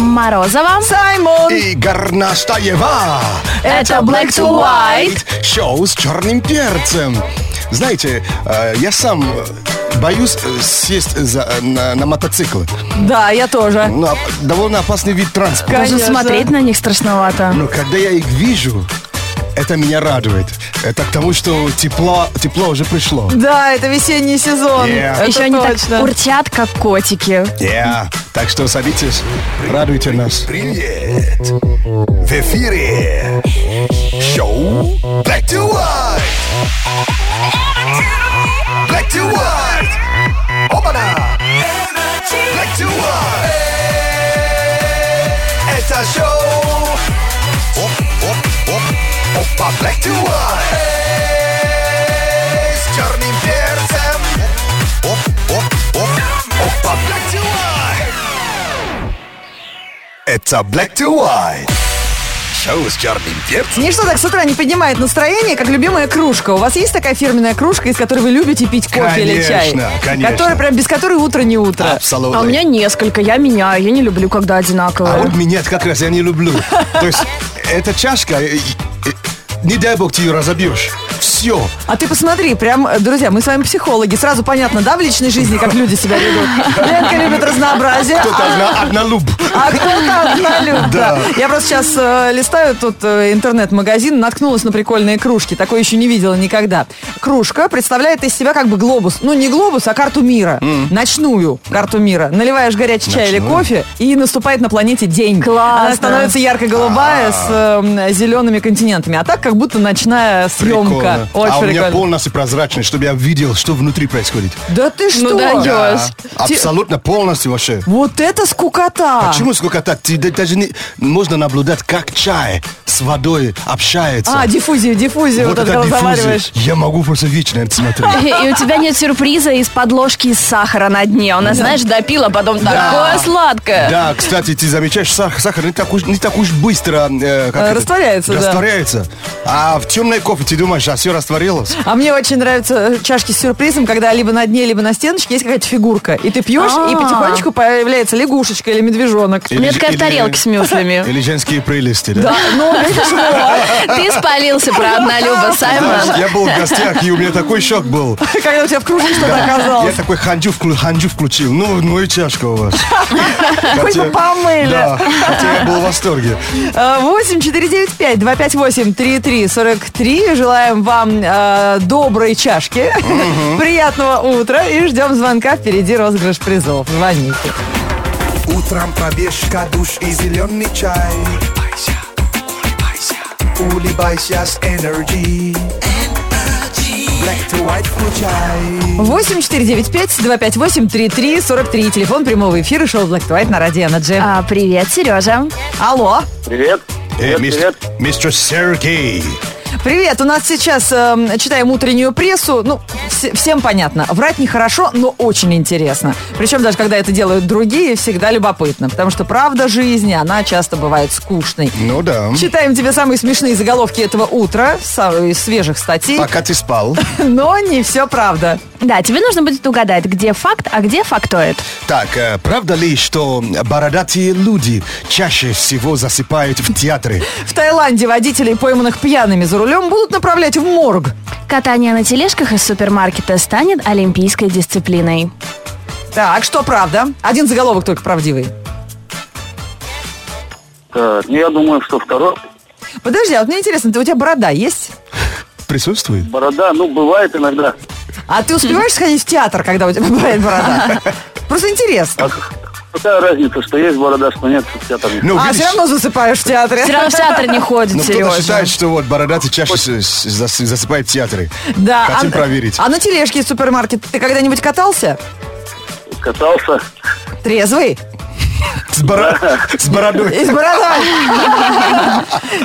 Морозова. Саймон. И Горнаштаева. Это Black to White. Шоу с черным перцем. Знаете, э, я сам э, боюсь э, сесть за- на, на мотоцикл. Да, я тоже. Ну, а- довольно опасный вид транспорта. Даже смотреть на них страшновато. Но когда я их вижу, это меня радует. Это к тому, что тепло, тепло уже пришло. Да, это весенний сезон. Yeah. Это Еще они так точно. урчат, как котики. Yeah. Так что садитесь, радуйте нас. Привет! В эфире шоу Black to White! Black to White! Опа-на! Black to White! Это шоу оп, Опа, Black to White! С черным перцем Оп, оп, оп, Опа, Black to White! Это Black to White! Шоу с черным перцем Ничто так с утра не поднимает настроение, как любимая кружка. У вас есть такая фирменная кружка, из которой вы любите пить кофе или чай? Конечно, конечно. Которая прям без которой утро не утро. Абсолютно. А у меня несколько, я меняю, я не люблю, когда А одинаковые. вот меня как раз я не люблю. То есть эта чашка, не дай бог ты ее разобьешь. Все. А ты посмотри, прям, э, друзья, мы с вами психологи. Сразу понятно, да, в личной жизни, как люди себя ведут. Ленка любит разнообразие. Кто-то одна, однолюб. А кто-то однолюб, да. Я просто сейчас э, листаю тут э, интернет-магазин, наткнулась на прикольные кружки. Такое еще не видела никогда. Кружка представляет из себя как бы глобус. Ну, не глобус, а карту мира. Ночную карту мира. Наливаешь горячий чай или Ночную. кофе, и наступает на планете день. Классно. Она становится ярко-голубая с э, зелеными континентами. А так, как будто ночная съемка. Прикольно. Очень а у меня прикольно. полностью прозрачный, чтобы я видел, что внутри происходит. Да ты что? Ну даешь. Да, абсолютно полностью вообще. Вот это скукота! Почему сколько так? Ты да- даже не, можно наблюдать, как чай с водой общается. А, диффузию, диффузию, вот, это, когда диффузия. Я могу просто вечно это смотреть. И у тебя нет сюрприза из подложки из сахара на дне. У нас, знаешь, допила, потом такое сладкое. Да, кстати, ты замечаешь, сах- сахар не так уж, не так уж быстро э, как Э, это, растворяется, да. растворяется. А в темной кофе ты думаешь, а все растворилось? А мне очень нравятся чашки с сюрпризом, когда либо на дне, либо на стеночке есть какая-то фигурка. И ты пьешь, и А. потихонечку появляется лягушечка или медвежонок. У меня такая тарелке с мюслями. Или женские прелести, да? Да, ну. Ты спалился про однолюба, Знаешь, Саймон. я был в гостях, и у меня такой шок был. когда у тебя в кружке что-то Я оказалось. такой ханджу, ханджу включил. Ну, ну и чашка у вас. Хоть бы помыли. Да, хотя я был в восторге. Э, 8 495 258 3343. Желаем вам э, доброй чашки, приятного утра и ждем звонка. Впереди розыгрыш призов. Звоните. Утром пробежка, душ и зеленый чай Улыбайся с Energy Black to white включай 8 495 258 3343. Телефон прямого эфира шоу Black to White на Радио Energy. А, привет, Сережа. Алло. Привет. Э, Привет, мистер, привет. мистер Сергей. Привет, у нас сейчас эм, читаем утреннюю прессу. Ну, вс- всем понятно. Врать нехорошо, но очень интересно. Причем даже когда это делают другие, всегда любопытно. Потому что правда жизни, она часто бывает скучной. Ну да. Читаем тебе самые смешные заголовки этого утра, из свежих статей, Пока ты спал. но не все правда. Да, тебе нужно будет угадать, где факт, а где фактоид. Так, э, правда ли, что бородатые люди чаще всего засыпают в театре? В Таиланде водителей, пойманных пьяными за рулем, будут направлять в морг. Катание на тележках из супермаркета станет олимпийской дисциплиной. Так, что правда? Один заголовок только правдивый. Так, ну, я думаю, что второй. Подожди, а вот мне интересно, ты, у тебя борода есть? Присутствует? Борода, ну, бывает иногда. А ты успеваешь сходить в театр, когда у тебя бывает борода? Просто интересно. Какая разница, что есть борода, что нет, в театре? Ну, А видишь, все равно засыпаешь в театре. Все равно в театр не ходит, ну, кто-то Сережа. считает, что вот бородатый чаще с- с- зас- засыпает в театре. Да. Хотим а, проверить. А на тележке из супермаркета ты когда-нибудь катался? Катался. Трезвый? С, боро- с бородой. И с бородой.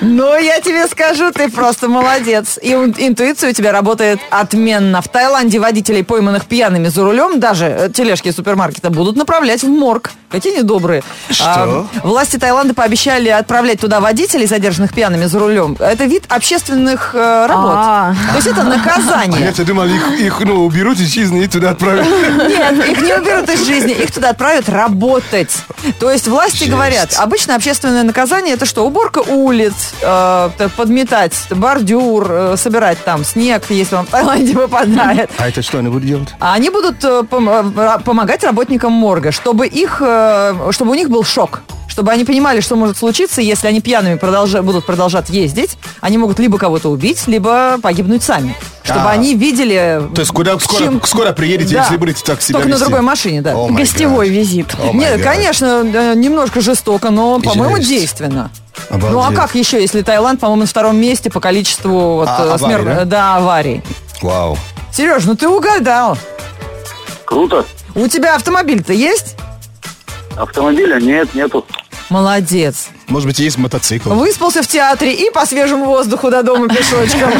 Ну, я тебе скажу, ты просто молодец. И ин- интуиция у тебя работает отменно. В Таиланде водителей, пойманных пьяными за рулем, даже э, тележки супермаркета, будут направлять в морг. Какие недобрые. Что? А, власти Таиланда пообещали отправлять туда водителей, задержанных пьяными за рулем. Это вид общественных э, работ. А. То есть это наказание. Я-то думал, их, их, ну, уберут из жизни и туда отправят. Нет, их не уберут из жизни, их туда отправят работать. То есть есть власти Жесть. говорят, обычно общественное наказание это что? Уборка улиц, э, подметать бордюр, э, собирать там снег, если он в Таиланде выпадает. А это что они будут делать? А они будут э, пом- э, помогать работникам морга, чтобы их, э, чтобы у них был шок. Чтобы они понимали, что может случиться, если они пьяными продолжа- будут продолжать ездить. Они могут либо кого-то убить, либо погибнуть сами. Чтобы А. они видели... То есть куда скоро, чем- скоро приедете, Да. если будете так себя Только на вести? другой машине, да. О, my Гостевой God. визит. О, my Нет, God. конечно, э, немножко жестоко, но, по-моему, Жесть. действенно. Обалдеть. Ну а как еще, если Таиланд, по-моему, на втором месте по количеству вот, А, э, аварий, смер- да? да, аварий. Вау. Сереж, ну ты угадал. Круто. У тебя автомобиль-то есть? Автомобиля нет, нету. Молодец. Может быть, есть мотоцикл. Выспался в театре и по свежему воздуху до дома пешочком.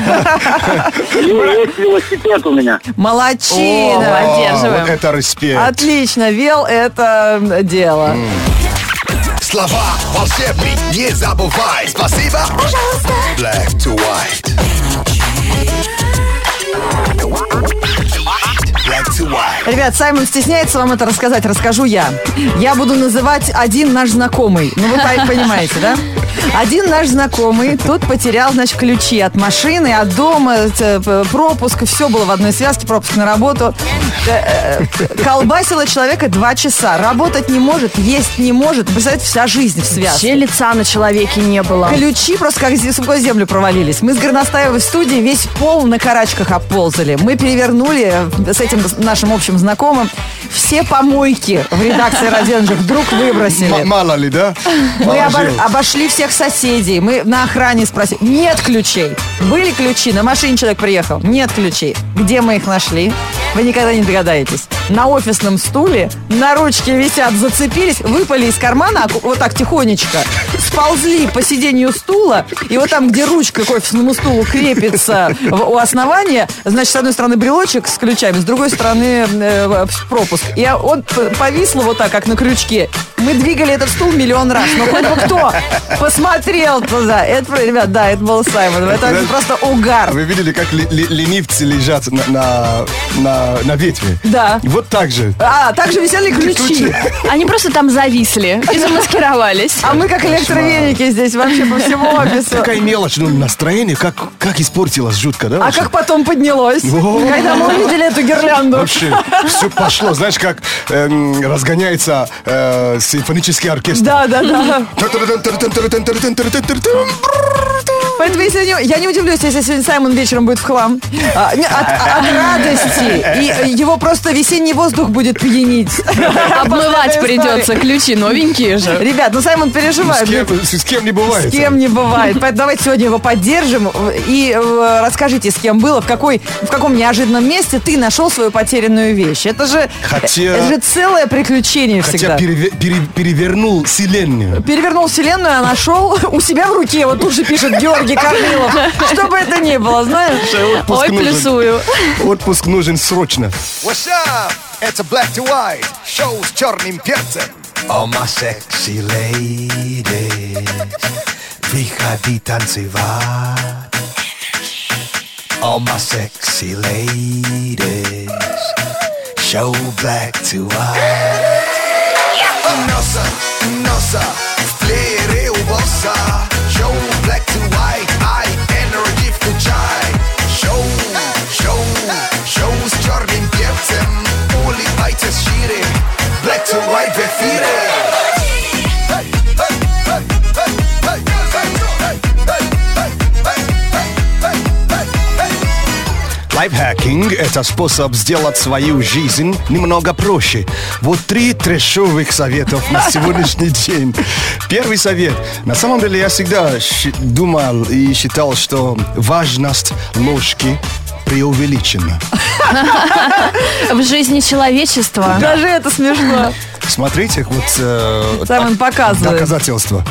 Есть велосипед у меня. Молодчина. Поддерживаем. это респект. Отлично, вел это дело. Слова волшебный, не забывай. Спасибо. Пожалуйста. Black to white. Ребят, Саймон стесняется вам это рассказать, расскажу я. Я буду называть один наш знакомый. Ну, вы по- понимаете, да? Один наш знакомый, тот потерял, значит, ключи от машины, от дома, п- пропуск, все было в одной связке, пропуск на работу. Э, э, Колбасило человека два часа. Работать не может, есть не может. Представляете, вся жизнь в связке. Вообще лица на человеке не было. Ключи просто как сквозь землю провалились. Мы с Горностаевой в студии весь пол на карачках обползали. Мы перевернули э, с этим нашим общим знакомым все помойки в редакции Радио вдруг выбросили. М- мало ли, да? Мы обо- обошли всех соседей. Мы на охране спросили. Нет ключей. Были ключи. На машине человек приехал. Нет ключей. Где мы их нашли? Вы никогда не догадаетесь. На офисном стуле, на ручке висят, зацепились, выпали из кармана, аку- вот так тихонечко, сползли по сиденью стула, и вот там, где ручка к офисному стулу крепится у основания, значит, с одной стороны брелочек с ключами, с другой стороны э, пропуск. И он повисло вот так, как на крючке. Мы двигали этот стул миллион раз, но хоть бы кто посмотрел туда. Это, ребят, да, это был Саймон. Это Да. просто угар. Вы видели, как ли- ли- ленивцы лежат на, на, на, на ветве? Да. Вот так же. А, также висели ключи. Они просто там зависли и замаскировались. А мы как электровеники здесь вообще по всему офису. Такая мелочь, ну настроение как, как испортилось жутко, да? А вообще? как потом поднялось, когда мы увидели эту гирлянду? Вообще, все пошло, знаешь, как эм, разгоняется э, симфонический оркестр. Да, да, да. Поэтому если не- я не удивлюсь, если сегодня Саймон вечером будет в хлам. А, не, от, от радости. И его просто весенний воздух будет пьянить. Обмывать придется, ключи новенькие же. Ребят, ну Саймон С переживает. кем, с кем не бывает. С кем не бывает. Поэтому давайте сегодня его поддержим и э, расскажите, с кем было, в, какой, в каком неожиданном месте ты нашел свою потерянную вещь. Это же, Хотя- это же целое приключение всегда. Хотя переве- пере- перевернул вселенную. Перевернул вселенную, а нашел у себя в руке. Вот тут же пишет Георгий Корнилов. Что бы это ни было, знаешь? Отпуск Ой, нужен. плюсую. Отпуск нужен срочно. What's up? Это Black to White. Шоу с черным перцем. All my sexy ladies. Выходи танцевать. All my sexy ladies. Show Black to White. Носа, носа, в плеере у босса. Шоу Black to White. Ай, energy включай. Шоу, шоу, шоу с черным перцем. Лайфхакинг – это способ сделать свою жизнь немного проще. Вот три трешовых советов на сегодняшний день. Первый совет. На самом деле я всегда думал и считал, что важность ложки преувеличена. В жизни человечества. Даже это смешно. Смотрите, вот э, Саймон показывает. доказательства.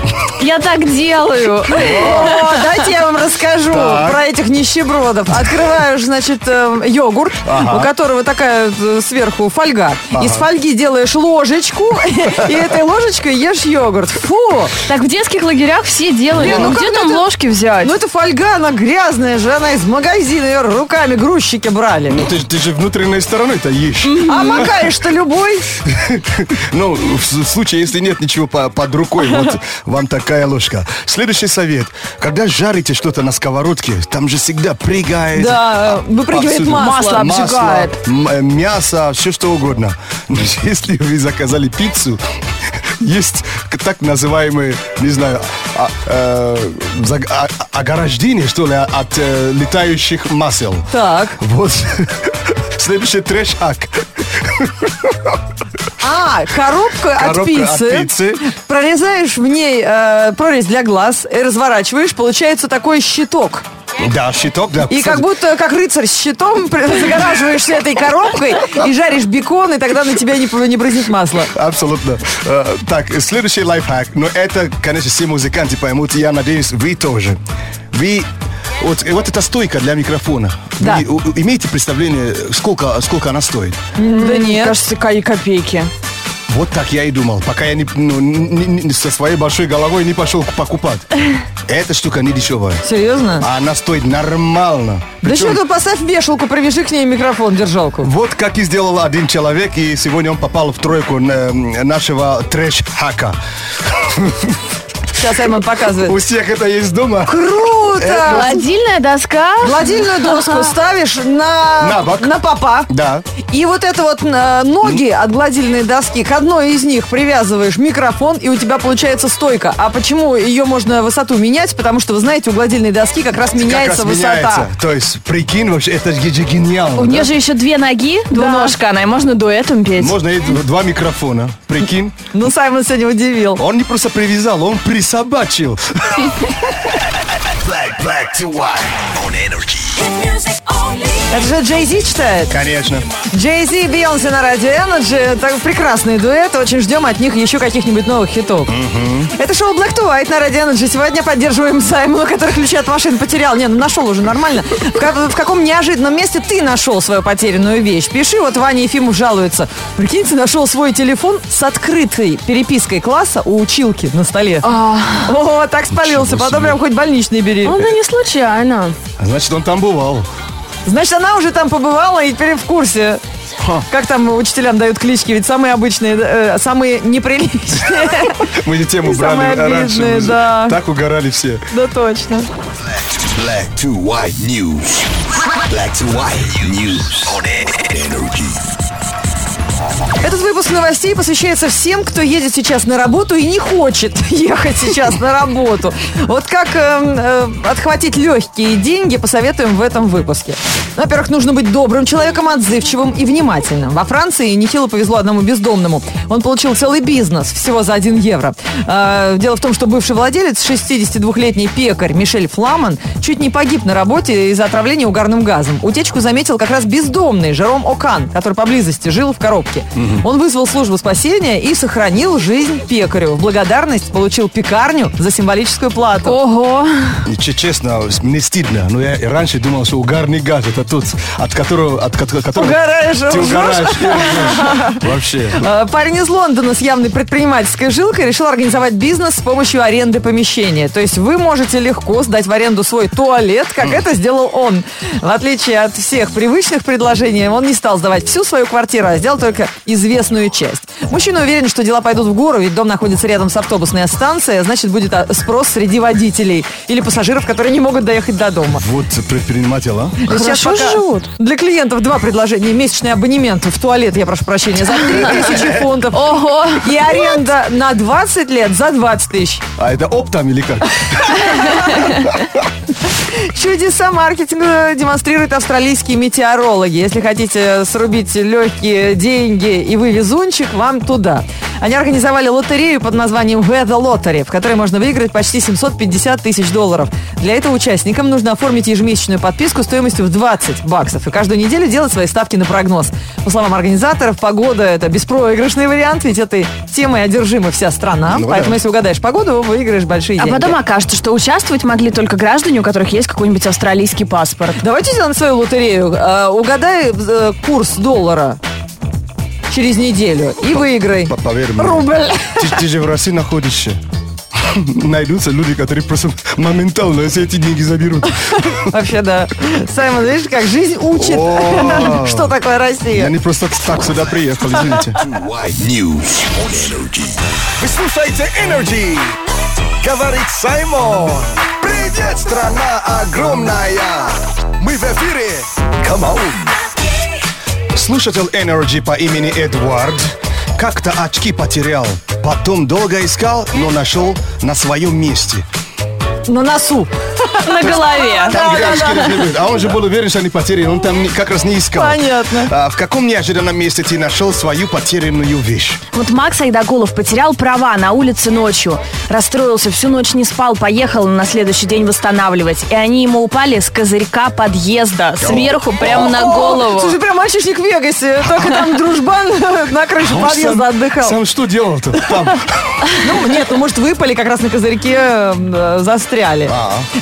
Я так делаю. О, дайте я вам расскажу Так. про этих нищебродов. Открываешь, значит, э, йогурт, Ага. у которого такая э, сверху фольга. Из фольги делаешь ложечку, и этой ложечкой ешь йогурт. Фу! Так в детских лагерях все делали. Ну Ну где там это- ложки взять? Ну, это фольга, она грязная же, она из магазина, ее руками грузчики брали. Ну ты, ты же внутренней стороной-то ешь. А макаешь-то любой. Ну, в с- случае, если нет ничего по- под рукой, вот вам такая ложка. Следующий совет. Когда жарите что-то на сковородке, там же всегда прыгает. Да, выпрыгивает повсюду. масло, обжигает. э, мясо, все что угодно. Но если вы заказали пиццу, есть так называемые, не знаю, а- э, а- а- ограждение, что ли, от э, летающих масел. Так. Вот. Следующий трэш-хак. А, коробка, от пиццы. от пиццы. Прорезаешь в ней э, прорезь для глаз и разворачиваешь, получается такой щиток. Да, щиток, да. И как будто как рыцарь с щитом загораживаешься этой коробкой и жаришь бекон, и тогда на тебя не, не брызнет масло. Абсолютно. Э, так, следующий лайфхак. Но это, конечно, все музыканты поймут. Я надеюсь, вы тоже. Вы... Вот, вот эта стойка для микрофона. Да. Вы имеете представление, сколько, сколько она стоит? Да нет. Кажется, ка- копейки. Вот так я и думал, пока я не, ну, не- не- со своей большой головой не пошел покупать. Эта штука не дешевая. Серьезно? А она стоит нормально. Да Причем что тут поставь вешалку, привяжи к ней микрофон, держалку. Вот как и сделал один человек, и сегодня он попал в тройку нашего трэш-хака. Сейчас Саймон показывает. У всех это есть дома? Круто! Гладильная доска. Гладильную доску ставишь на, На бок. на попа. Да. И вот это вот э, ноги от гладильной доски, к одной из них привязываешь микрофон, и у тебя получается стойка. А почему ее можно высоту менять? Потому что, вы знаете, у гладильной доски как раз меняется как раз высота. меняется. То есть, прикинь, вообще, это же гениально. У да? нее же еще две ноги, двуножка она, и можно дуэтом петь. Можно и два микрофона, прикинь. Ну, Саймон сегодня удивил. Он не просто привязал, он присобачил. Black, black to white on energy. Это же Джей Зи читает. Конечно. Джей Зи и Бейонсе на радио Energy. Так, прекрасный дуэт. Очень ждем от них еще каких-нибудь новых хитов. Это шоу Black to White на радио Energy. Сегодня поддерживаем Саймона, который ключи от машин потерял. Не, ну нашел уже нормально. В, ка- в каком неожиданном месте ты нашел свою потерянную вещь? Пиши, вот Ваня Ефимов жалуется. Прикинь, ты нашел свой телефон с открытой перепиской класса у училки на столе. О, так спалился. Потом прям хоть больничный бери. Ну, да не случайно. А Значит, он там бывал. Значит, она уже там побывала и теперь в курсе. Как там учителям дают клички? Ведь самые обычные, э, самые неприличные. Мы эту тему брали раньше. да. Так угорали все. Да точно. Black to white news. Black to white news on energy. Этот выпуск новостей посвящается всем, кто едет сейчас на работу и не хочет ехать сейчас на работу. Вот как э, э, отхватить легкие деньги, посоветуем в этом выпуске. Во-первых, нужно быть добрым человеком, отзывчивым и внимательным. Во Франции нехило повезло одному бездомному. Он получил целый бизнес всего за 1 евро. Э, дело в том, что бывший владелец, 62-летний пекарь Мишель Фламан, чуть не погиб на работе из-за отравления угарным газом. Утечку заметил как раз бездомный Жером Окан, который поблизости жил в коробке. Он вызвал службу спасения и сохранил жизнь пекарю. В благодарность получил пекарню за символическую плату. Ого. Честно, мне стыдно. Но я и раньше думал, что угарный газ это тот, от которого... От ко- которого Угораешь, Ты угораешь. Вообще. Э, Парень из Лондона с явной предпринимательской жилкой решил организовать бизнес с помощью аренды помещения. То есть вы можете легко сдать в аренду свой туалет, как это сделал он. В отличие от всех привычных предложений, он не стал сдавать всю свою квартиру, а сделал только известную часть. Мужчина уверен, что дела пойдут в гору, ведь дом находится рядом с автобусной станцией, а значит будет а, спрос среди водителей или пассажиров, которые не могут доехать до дома. Вот предприниматель, а? Сейчас Хорошо пока живут. Для клиентов два предложения. Месячный абонемент в туалет, я прошу прощения, за 3000 фунтов. Ого. И аренда на 20 лет за 20 тысяч. А это оптом или как? Чудеса маркетинга демонстрируют австралийские метеорологи. Если хотите срубить легкие деньги и вы везунчик, вам туда. Они организовали лотерею под названием Weather Lottery, в которой можно выиграть почти 750 тысяч долларов. Для этого участникам нужно оформить ежемесячную подписку стоимостью в 20 баксов и каждую неделю делать свои ставки на прогноз. По словам организаторов, погода – это беспроигрышный вариант, ведь этой темой одержима вся страна. Ну да. Поэтому, если угадаешь погоду, выиграешь большие А деньги. потом окажется, что участвовать могли только граждане, у которых есть какой-нибудь австралийский паспорт. Давайте сделаем свою лотерею. Э, угадай э, курс доллара через неделю и выиграй. По- Поверь мне. Рубль. Ты, ты же в России находишься. найдутся люди, которые просто моментально все эти деньги заберут. Вообще, да. Саймон, видишь, как жизнь учит. Что такое Я Россия? не просто так сюда приехал, извините. Вы слушаете Energy. Говорит Саймон. Привет, страна огромная. Мы в эфире. Come on. Слушатель Energy по имени Эдвард как-то очки потерял. Потом долго искал, но нашел на своем месте. На носу. На голове. Там. А он же был уверен, что они потеряны. Он там как раз не искал. Понятно. А в каком неожиданном месте ты нашел свою потерянную вещь? Вот Макс Айдагулов потерял права на улице ночью. Расстроился, всю ночь не спал, поехал на следующий день восстанавливать. И они ему упали с козырька подъезда, сверху, прямо на голову. Слушай, прям мальчишник в Вегасе. Только там дружбан на крыше подъезда отдыхал. Сам что делал-то там? Ну, нет, ну, может, выпали, как раз на козырьке э, застряли.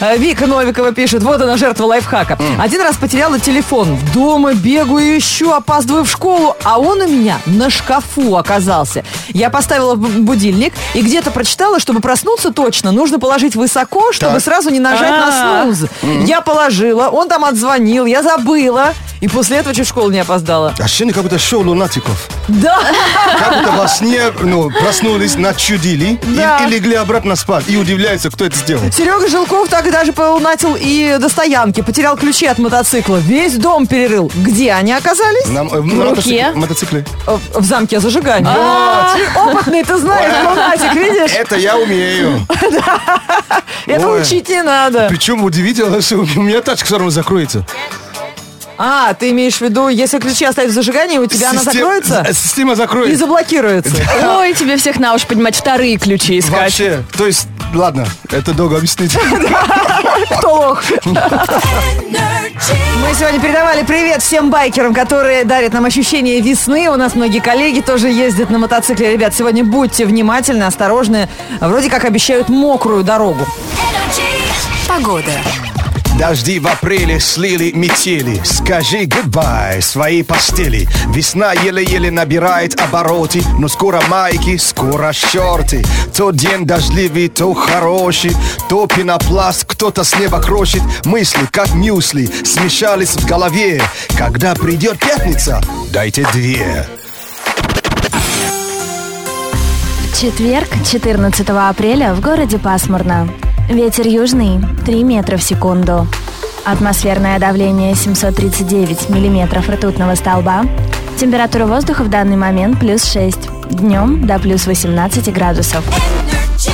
Э, Вика Новикова пишет, вот она жертва лайфхака. Один раз потеряла телефон. Дома бегаю еще, опаздываю в школу, а он у меня на шкафу оказался. Я поставила будильник и где-то прочитала, чтобы проснуться точно, нужно положить высоко, чтобы Так. сразу не нажать на снуз. Я положила, он там отзвонил, я забыла. И после этого чуть в школу не опоздала. Ощущение, как будто шоу лунатиков. Да, Как будто во сне ну, проснулись, начудили Да. и, и легли обратно спать. И удивляются, кто это сделал. Серега Жилков так даже полунатил и до стоянки. Потерял ключи от мотоцикла. Весь дом перерыл. Где они оказались? На, э, на руке? мотоцик- мотоцикле. Э, В замке зажигания. А. Опытный, ты знаешь, лунатик, видишь? Это я умею. Это учить не надо. Причем удивительно, что у меня тачка все равно закроется. А, ты имеешь в виду, если ключи оставить в зажигании, у тебя она Систем- закроется э, Система и закроется. заблокируется. Ой, тебе всех на уши поднимать вторые ключи искать. Вообще, то есть, ладно, это долго объяснить. Кто лох? Мы сегодня передавали привет всем байкерам, которые дарят нам ощущение весны. У нас многие коллеги тоже ездят на мотоцикле. Ребят, сегодня будьте внимательны, осторожны. Вроде как обещают мокрую дорогу. Погода. Дожди в апреле слили метели. Скажи goodbye своей постели. Весна еле-еле набирает обороты Но скоро майки, скоро шорты. То день дождливый, то хороший. То пенопласт кто-то с неба крошит. Мысли, как мюсли, смешались в голове. Когда придет пятница, дайте две. Четверг, 14 апреля, в городе пасмурно. Ветер южный 3 метра в секунду. Атмосферное давление 739 миллиметров ртутного столба. Температура воздуха в данный момент плюс 6. Днем до плюс 18 градусов. Energy.